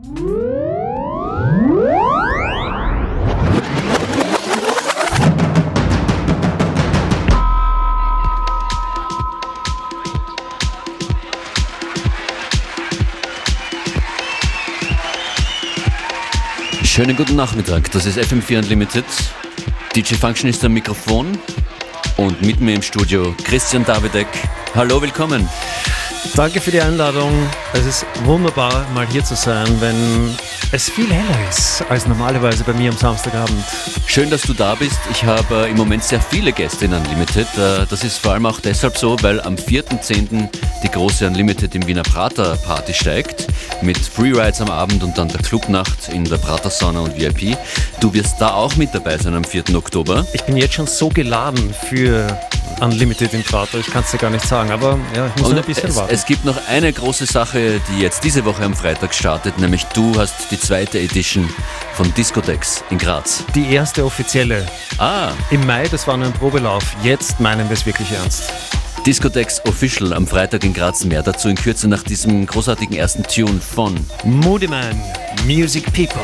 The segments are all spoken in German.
Schönen guten Nachmittag, das ist FM4 Unlimited. DJ Function ist am Mikrofon und mit mir im Studio Christian Davidek. Hallo, willkommen. Danke für die Einladung. Es ist wunderbar, mal hier zu sein, wenn es viel heller ist als normalerweise bei mir am Samstagabend. Schön, dass du da bist. Ich habe äh, im Moment sehr viele Gäste in Unlimited. Äh, das ist vor allem auch deshalb so, weil am 4.10. die große Unlimited im Wiener Prater Party steigt. Mit Freerides am Abend und dann der Clubnacht in der Prater Sauna und VIP. Du wirst da auch mit dabei sein am 4. Oktober. Ich bin jetzt schon so geladen für Unlimited im Prater, ich kann es dir gar nicht sagen, aber ja, ich muss Und ein bisschen es, warten. es gibt noch eine große Sache, die jetzt diese Woche am Freitag startet, nämlich du hast die zweite Edition von Discodex in Graz. die erste offizielle. Ah, Im Mai, das war nur ein Probelauf. Jetzt meinen wir es wirklich ernst. Discodex Official am Freitag in Graz. Mehr dazu in Kürze nach diesem großartigen ersten Tune von Moody Man, Music People.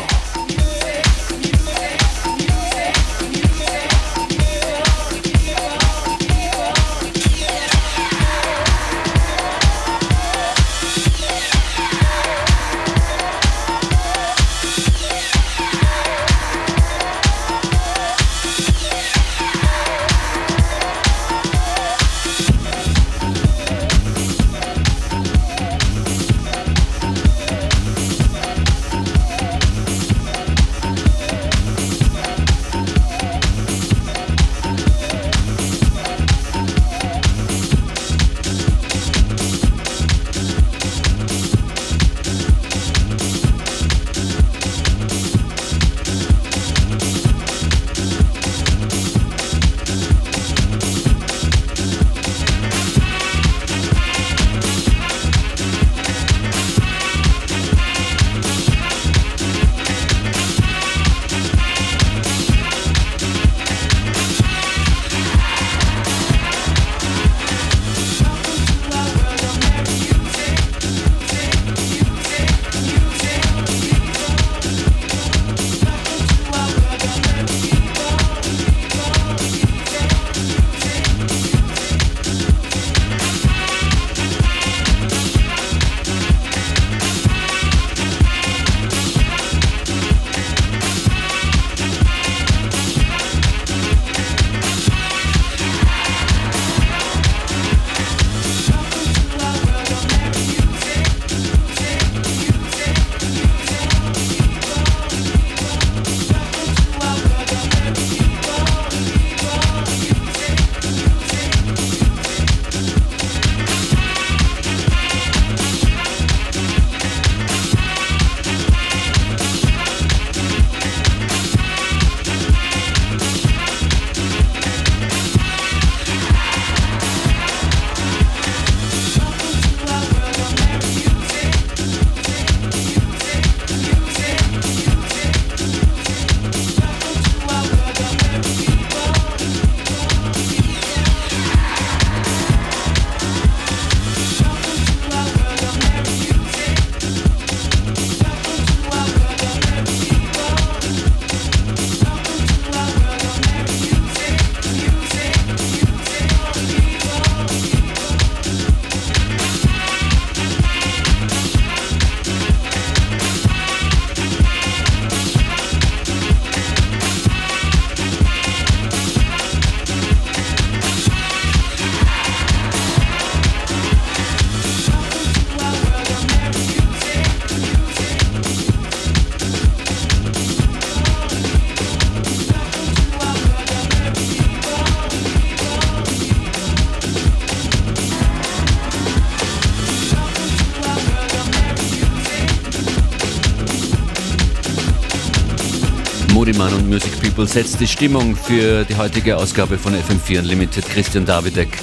People setzt die Stimmung für die heutige Ausgabe von FM4 Unlimited. Christian Davidek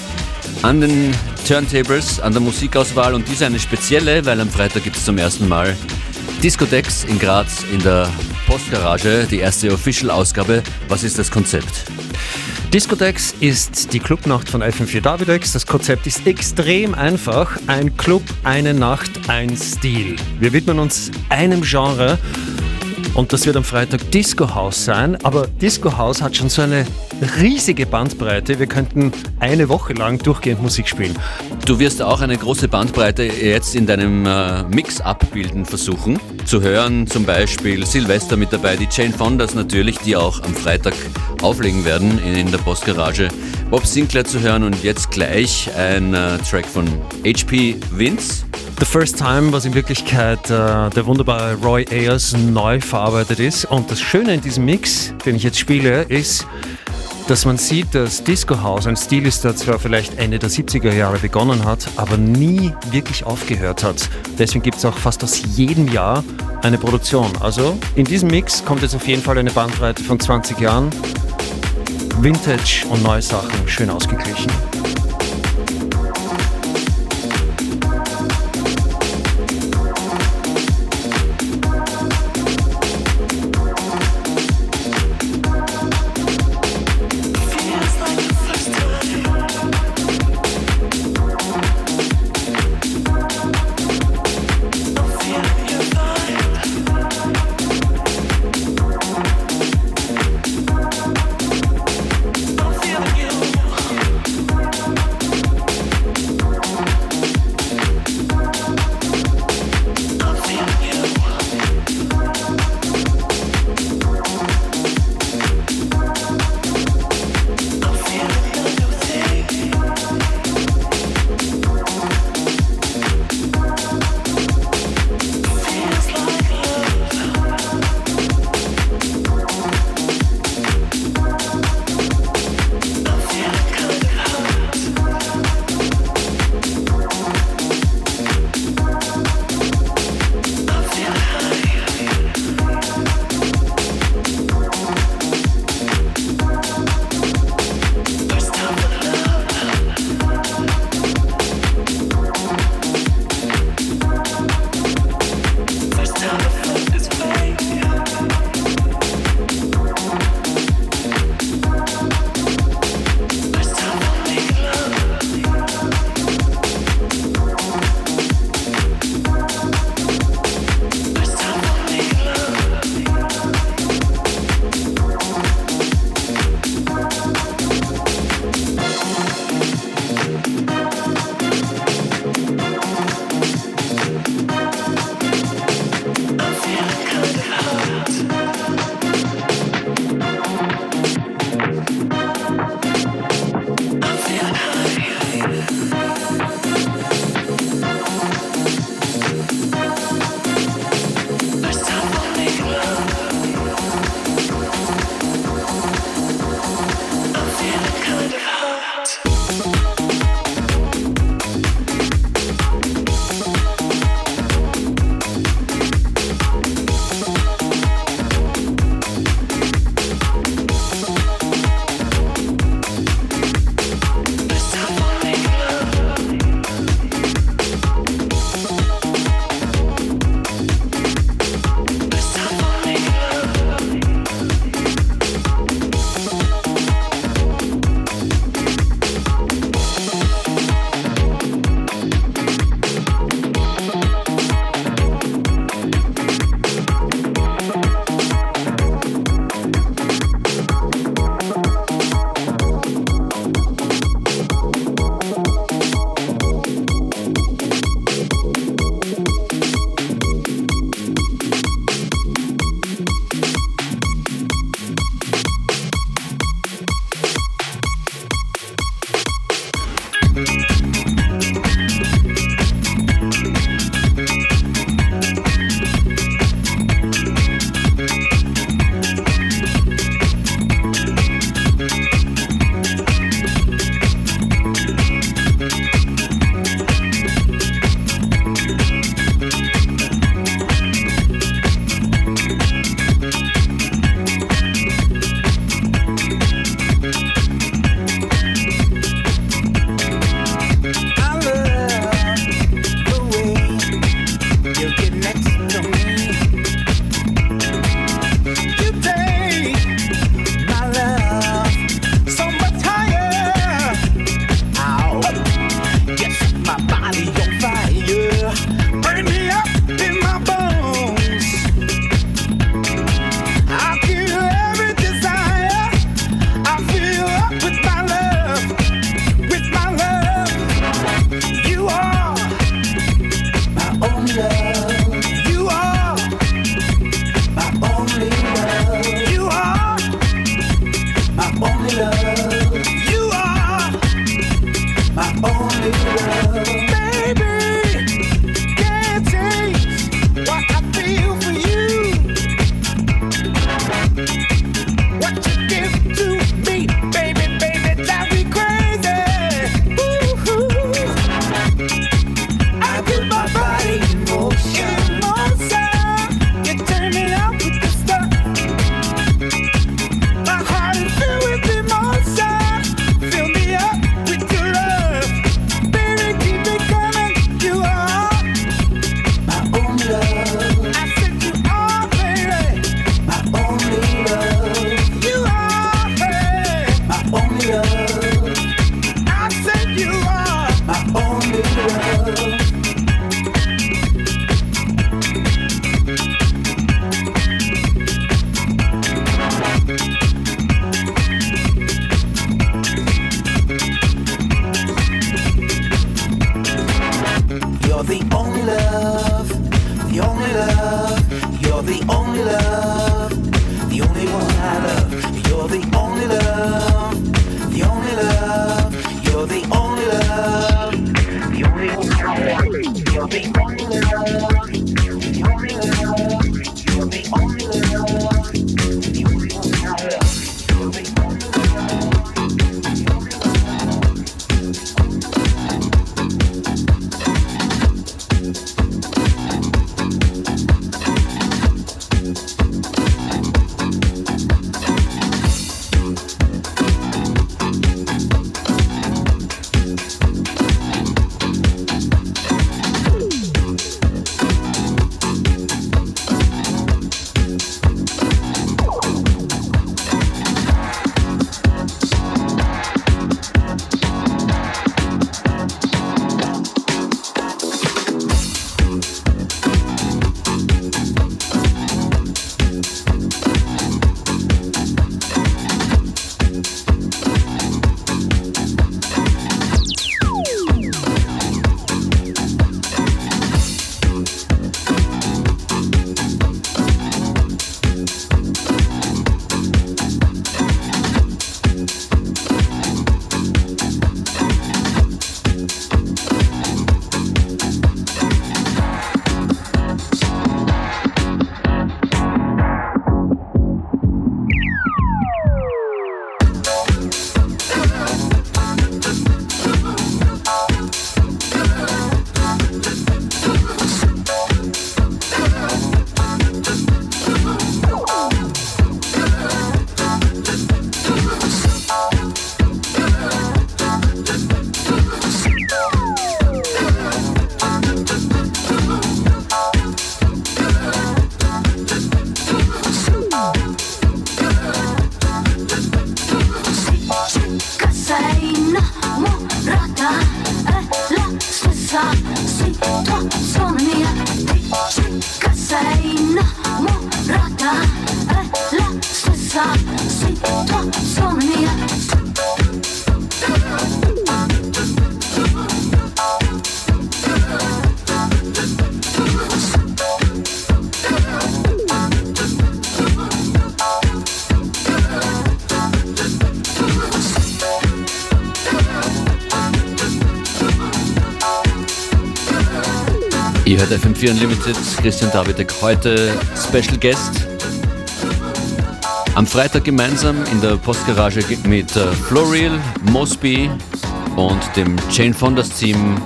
an den Turntables, an der Musikauswahl und diese eine spezielle, weil am Freitag gibt es zum ersten Mal Discodex in Graz in der Postgarage, die erste Official-Ausgabe. Was ist das Konzept? Discodex ist die Clubnacht von FM4 Davidex. Das Konzept ist extrem einfach. Ein Club, eine Nacht, ein Stil. Wir widmen uns einem Genre und das wird am Freitag Disco House sein. Aber Disco House hat schon so eine riesige Bandbreite. Wir könnten eine Woche lang durchgehend Musik spielen. Du wirst auch eine große Bandbreite jetzt in deinem äh, Mix abbilden versuchen. Zu hören zum Beispiel Silvester mit dabei, die Jane Fondas natürlich, die auch am Freitag auflegen werden in der Postgarage. Bob Sinclair zu hören und jetzt gleich ein äh, Track von HP Vince. The First Time, was in Wirklichkeit äh, der wunderbare Roy Ayers neu verarbeitet ist. Und das Schöne in diesem Mix, den ich jetzt spiele, ist, dass man sieht, dass Disco House ein Stil ist, der zwar vielleicht Ende der 70er Jahre begonnen hat, aber nie wirklich aufgehört hat. Deswegen gibt es auch fast aus jedem Jahr eine Produktion. Also in diesem Mix kommt jetzt auf jeden Fall eine Bandbreite von 20 Jahren. Vintage und neue Sachen schön ausgeglichen. FM4 Unlimited, Christian Davidek, heute Special Guest. Am Freitag gemeinsam in der Postgarage mit äh, Florial, Mosby und dem Jane Fondas Team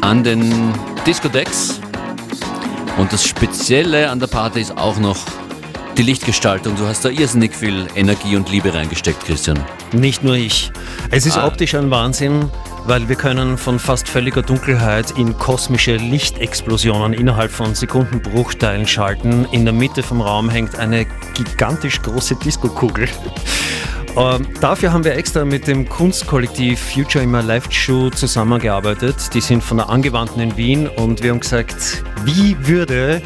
an den Disco-Decks. Und das Spezielle an der Party ist auch noch die Lichtgestaltung. Du hast da irrsinnig viel Energie und Liebe reingesteckt, Christian. Nicht nur ich. Es ist ah. optisch ein Wahnsinn weil wir können von fast völliger Dunkelheit in kosmische Lichtexplosionen innerhalb von Sekundenbruchteilen schalten. In der Mitte vom Raum hängt eine gigantisch große Disco-Kugel. Ähm, dafür haben wir extra mit dem Kunstkollektiv Future in My Life Show zusammengearbeitet. Die sind von der Angewandten in Wien und wir haben gesagt, wie würde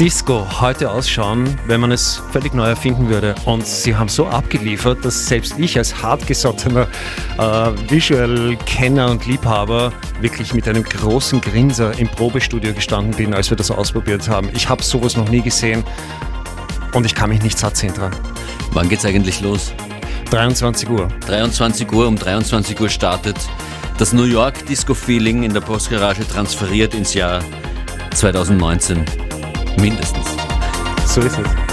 Disco heute ausschauen, wenn man es völlig neu erfinden würde. Und sie haben so abgeliefert, dass selbst ich als hartgesottener äh, Visual-Kenner und Liebhaber wirklich mit einem großen Grinser im Probestudio gestanden bin, als wir das ausprobiert haben. Ich habe sowas noch nie gesehen und ich kann mich nicht satt sehen dran. Wann geht's eigentlich los? 23 Uhr. 23 Uhr, um 23 Uhr startet das New York Disco Feeling in der Postgarage transferiert ins Jahr 2019. Mindestens. So ist es.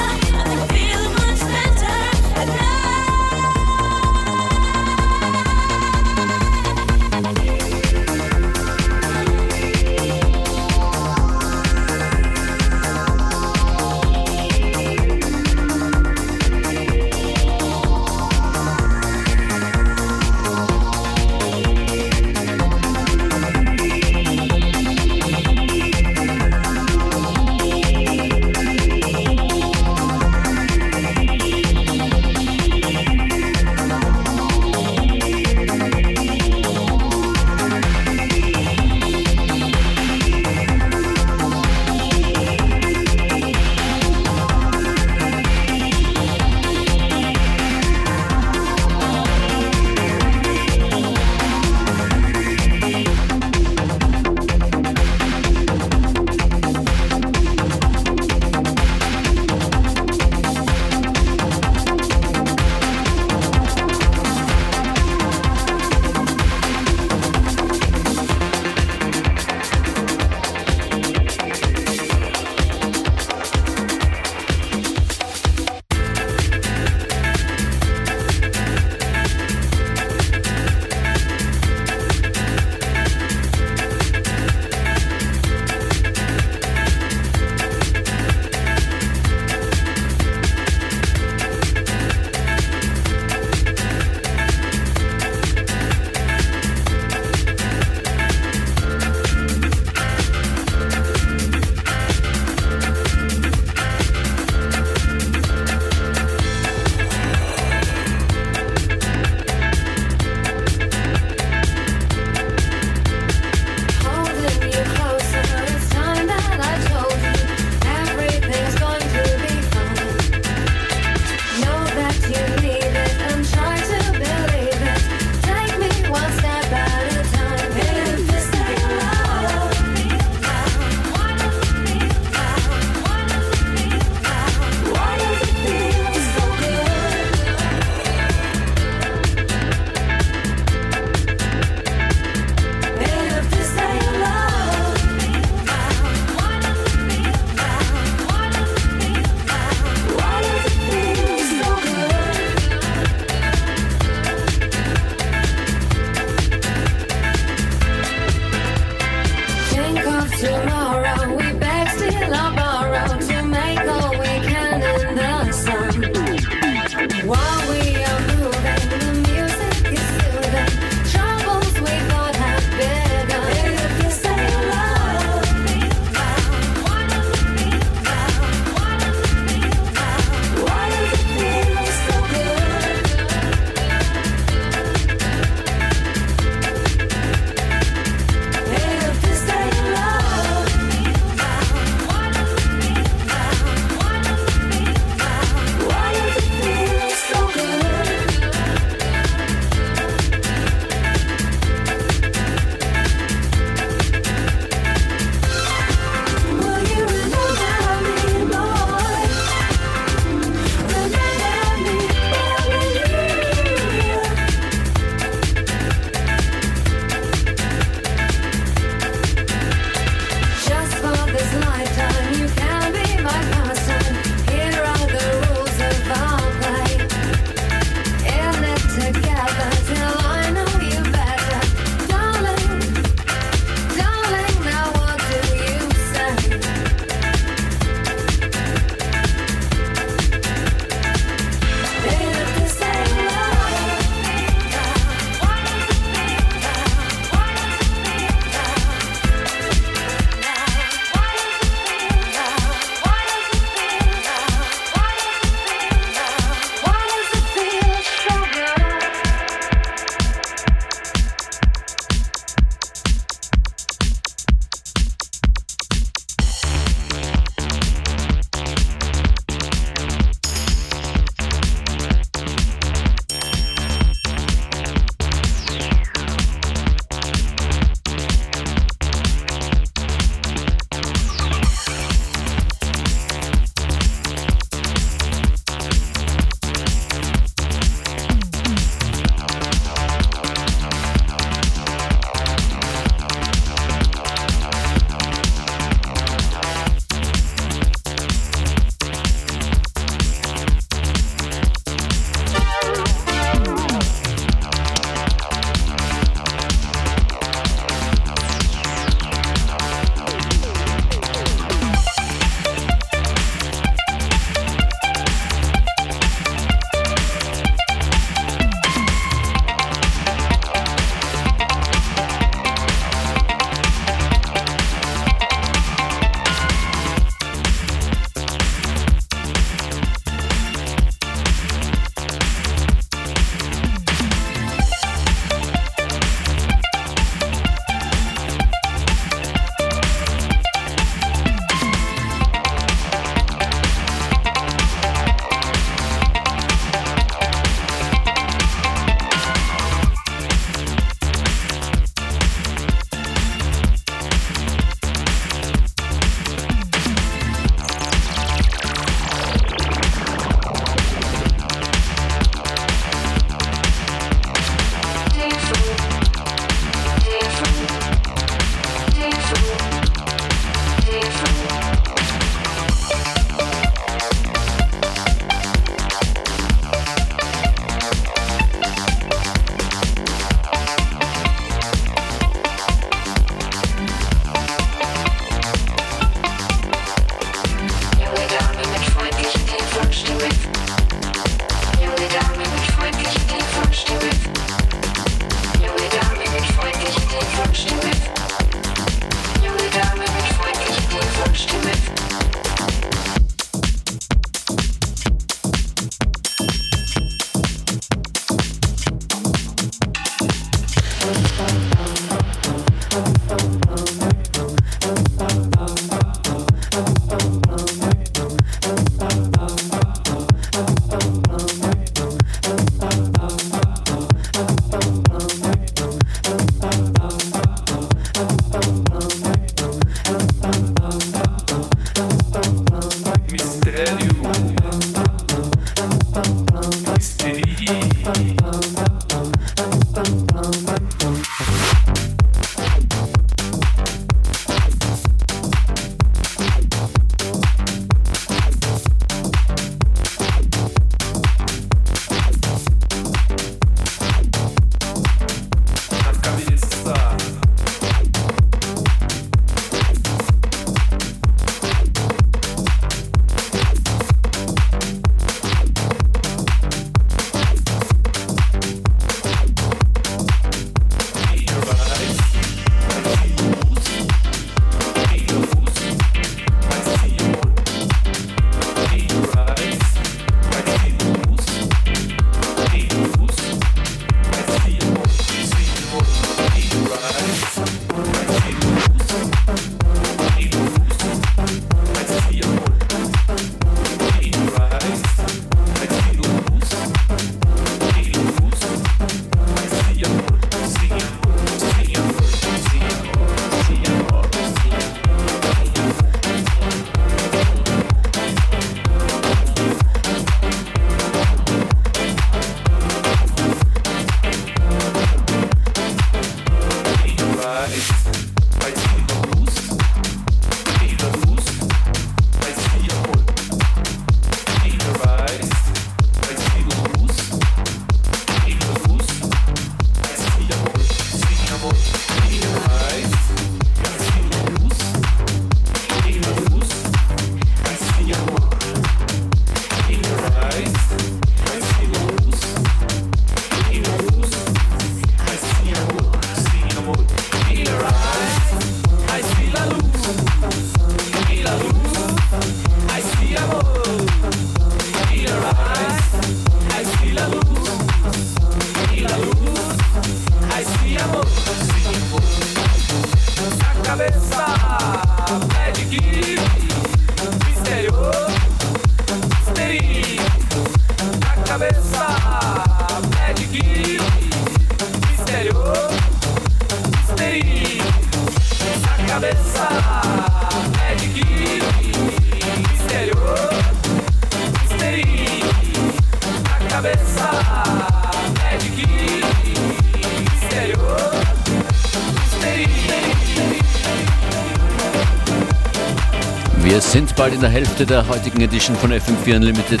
Hälfte der heutigen Edition von FM4 Unlimited.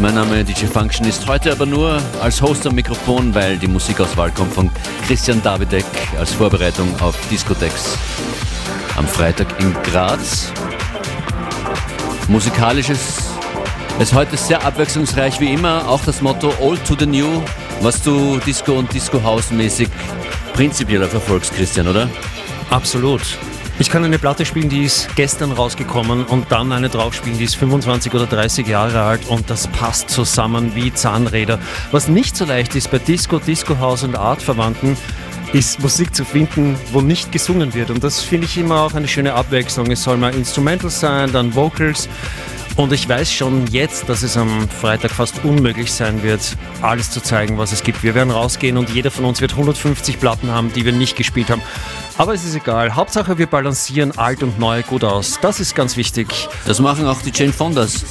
Mein Name DJ Function ist heute aber nur als Host am Mikrofon, weil die Musikauswahl kommt von Christian Davidek als Vorbereitung auf Discotex am Freitag in Graz. Musikalisches ist heute sehr abwechslungsreich wie immer, auch das Motto Old to the New, was du Disco und Disco House mäßig prinzipiell verfolgst, Christian, oder? Absolut. Ich kann eine Platte spielen, die ist gestern rausgekommen und dann eine draufspielen, die ist 25 oder 30 Jahre alt und das passt zusammen wie Zahnräder. Was nicht so leicht ist bei Disco, Disco House und Artverwandten, ist Musik zu finden, wo nicht gesungen wird. Und das finde ich immer auch eine schöne Abwechslung. Es soll mal Instrumental sein, dann Vocals. Und ich weiß schon jetzt, dass es am Freitag fast unmöglich sein wird, alles zu zeigen, was es gibt. Wir werden rausgehen und jeder von uns wird 150 Platten haben, die wir nicht gespielt haben. Aber es ist egal. Hauptsache, wir balancieren alt und neu gut aus. Das ist ganz wichtig. Das machen auch die Jane Fondas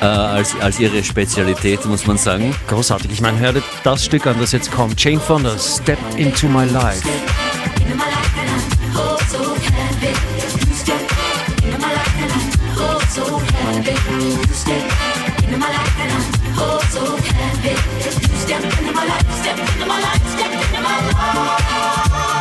äh, als, als ihre Spezialität, muss man sagen. Großartig. Ich meine, hört das Stück an, das jetzt kommt. Jane Fonda, Step into my life. Step into my life, step into my life, step into my life.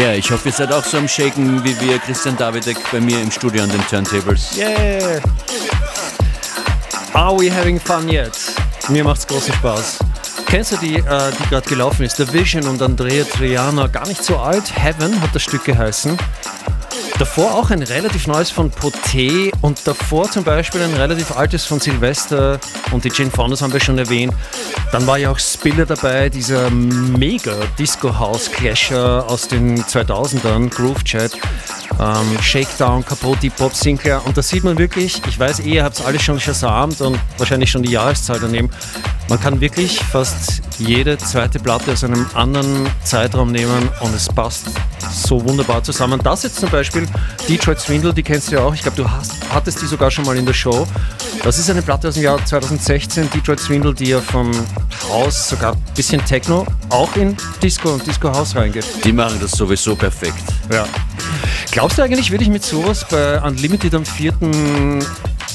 Ja, ich hoffe, ihr seid auch so am Shaken wie wir, Christian Davidek, bei mir im Studio an den Turntables. Yeah! Are we having fun yet? Mir macht's großen Spaß. Kennst du die, äh, die gerade gelaufen ist? The Vision und Andrea Triana, gar nicht so alt. Heaven hat das Stück geheißen. Davor auch ein relativ neues von Poté und davor zum Beispiel ein relativ altes von Silvester und die Jane Fondas haben wir schon erwähnt. Dann war ja auch Spiller dabei, dieser mega Disco-House-Clasher aus den 2000ern, Groove Chat, ähm, Shakedown, Capote, Pop Sinclair und da sieht man wirklich, ich weiß eh, ihr habt es alles schon versamt und wahrscheinlich schon die Jahreszahl daneben, man kann wirklich fast jede zweite Platte aus einem anderen Zeitraum nehmen und es passt so wunderbar zusammen. Das jetzt zum Beispiel, Detroit Swindle, die kennst du ja auch. Ich glaube, du hast, hattest die sogar schon mal in der Show. Das ist eine Platte aus dem Jahr 2016, Detroit Swindle, die ja vom Haus sogar ein bisschen Techno auch in Disco und Disco House reingeht. Die machen das sowieso perfekt. Ja. Glaubst du eigentlich, würde ich mit sowas bei Unlimited am 4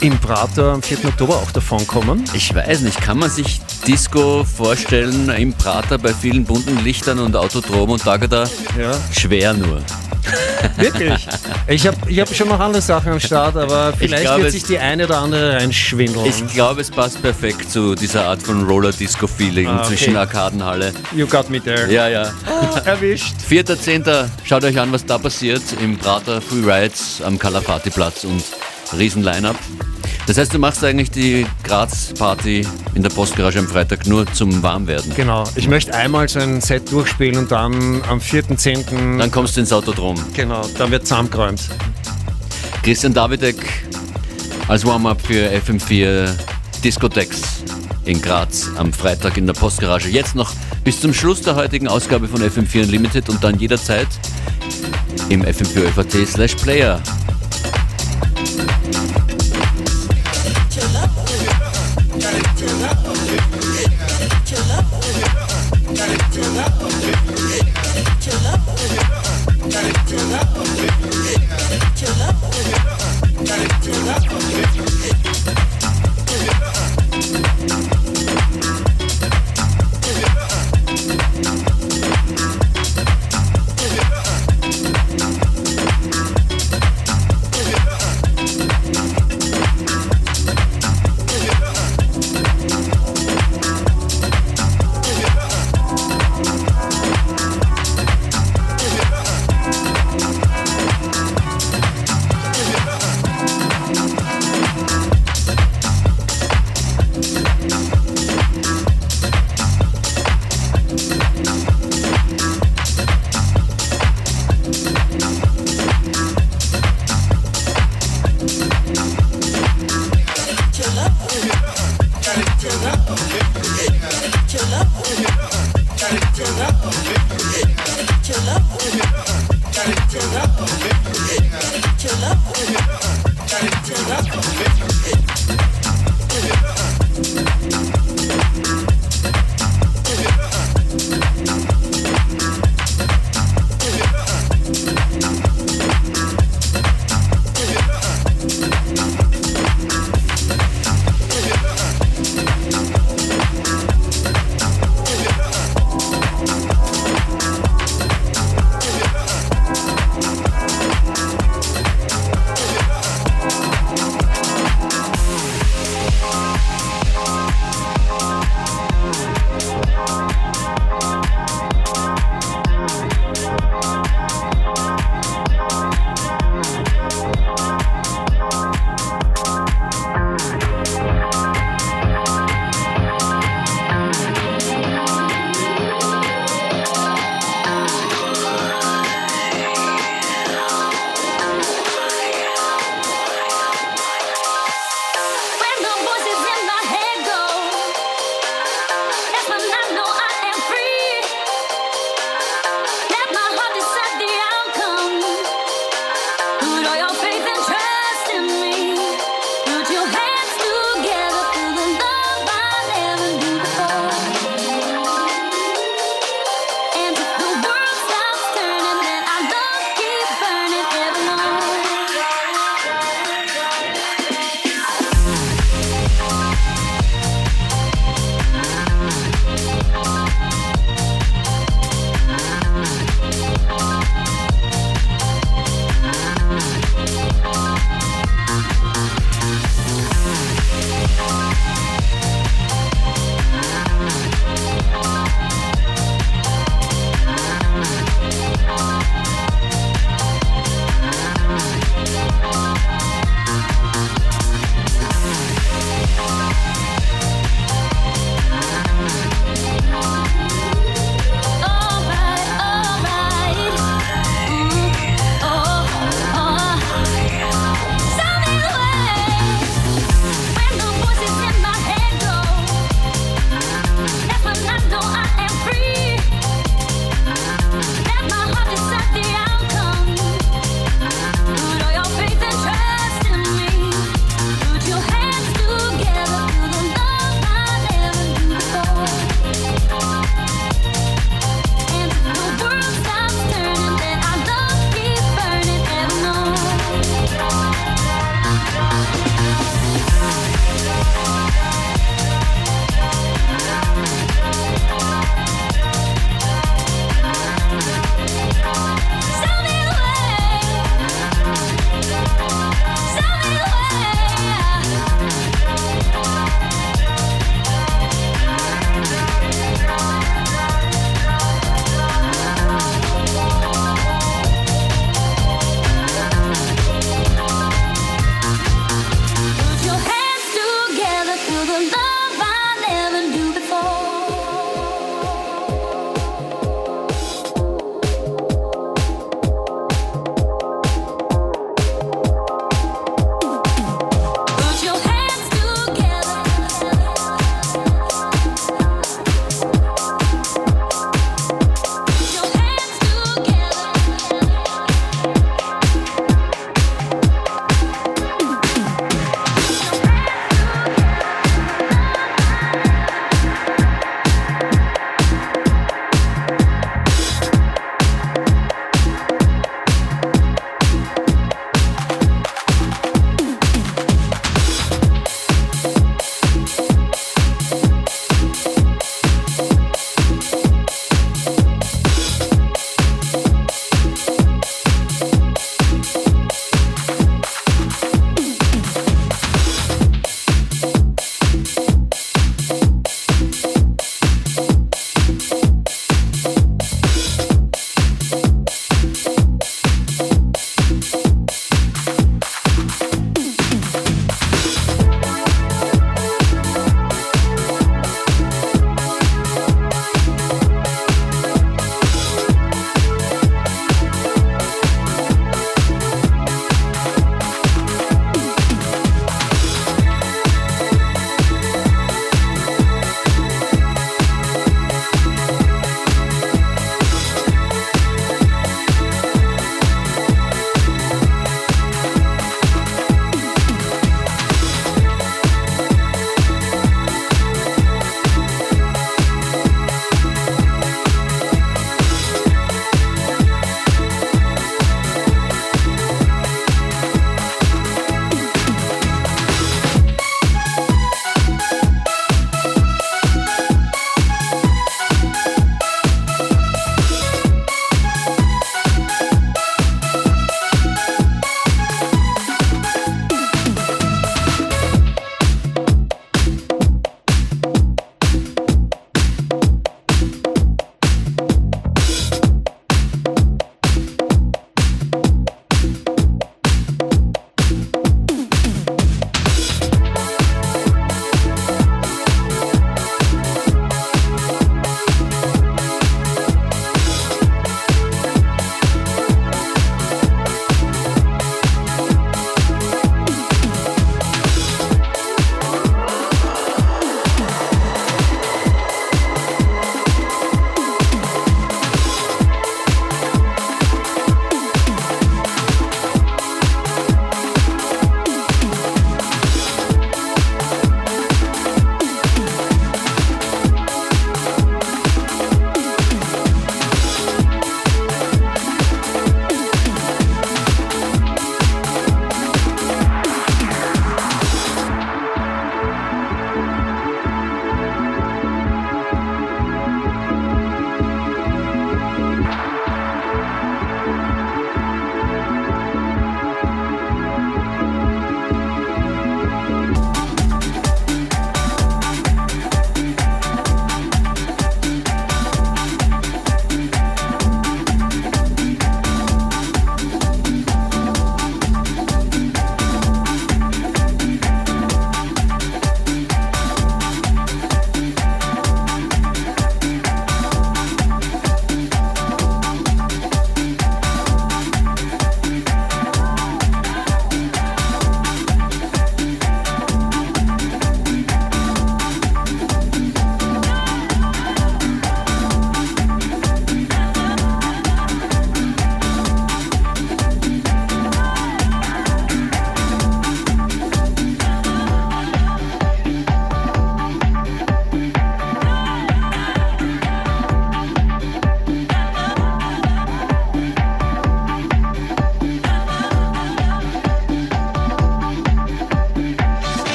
im Prater am 4. Oktober auch davon kommen? Ich weiß nicht, kann man sich Disco vorstellen im Prater bei vielen bunten Lichtern und Autodrom und Tagada? Ja. Schwer nur. Wirklich? Ich habe ich hab schon noch andere Sachen am Start, aber vielleicht glaub, wird sich die eine oder andere reinschwindeln. Ich glaube, es passt perfekt zu dieser Art von Roller-Disco-Feeling Ah, okay. zwischen Arkadenhalle. You got me there. Ja, ja. Erwischt. 4.10. Schaut euch an, was da passiert im Prater Free Rides am Kalapati-Platz und riesen Line-Up. Das heißt, du machst eigentlich die Graz-Party in der Postgarage am Freitag nur zum Warmwerden. Genau. Ich möchte einmal so ein Set durchspielen und dann am 4.10. Dann kommst du ins Autodrom. Genau, dann wird zusammengeräumt. Christian Davidek als Warm-up für FM4 Discotex in Graz am Freitag in der Postgarage. Jetzt noch bis zum Schluss der heutigen Ausgabe von FM4 Unlimited und dann jederzeit im FM4 FAT slash Player. Listen up.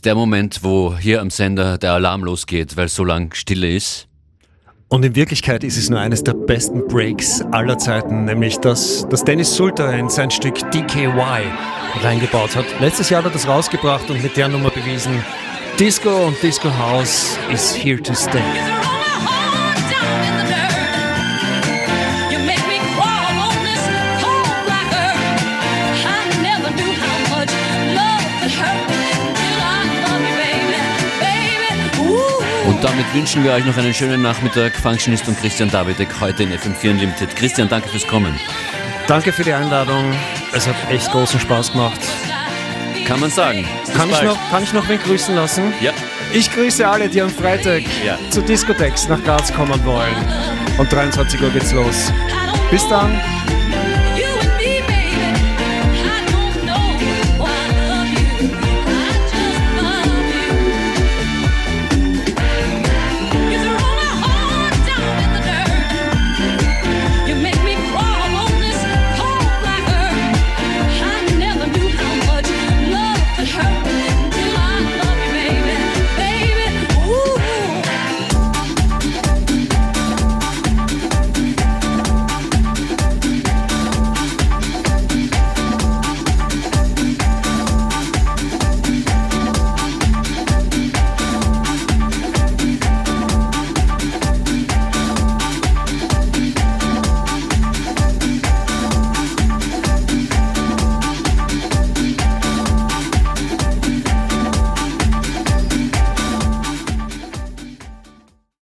Ist der Moment, wo hier am Sender der Alarm losgeht, weil so lang Stille ist. Und in Wirklichkeit ist es nur eines der besten Breaks aller Zeiten, nämlich dass, dass Dennis Sulter in sein Stück DKY reingebaut hat. Letztes Jahr hat er das rausgebracht und mit der Nummer bewiesen, Disco und Disco House is here to stay. Und damit wünschen wir euch noch einen schönen Nachmittag. Functionist und Christian Davidek heute in FM4 Unlimited. Christian, danke fürs Kommen. Danke für die Einladung. Es hat echt großen Spaß gemacht. Kann man sagen. Kann ich, noch, kann ich noch wen grüßen lassen? Ja. Ich grüße alle, die am Freitag ja. zu Discotex nach Graz kommen wollen. Um 23 Uhr geht's los. Bis dann.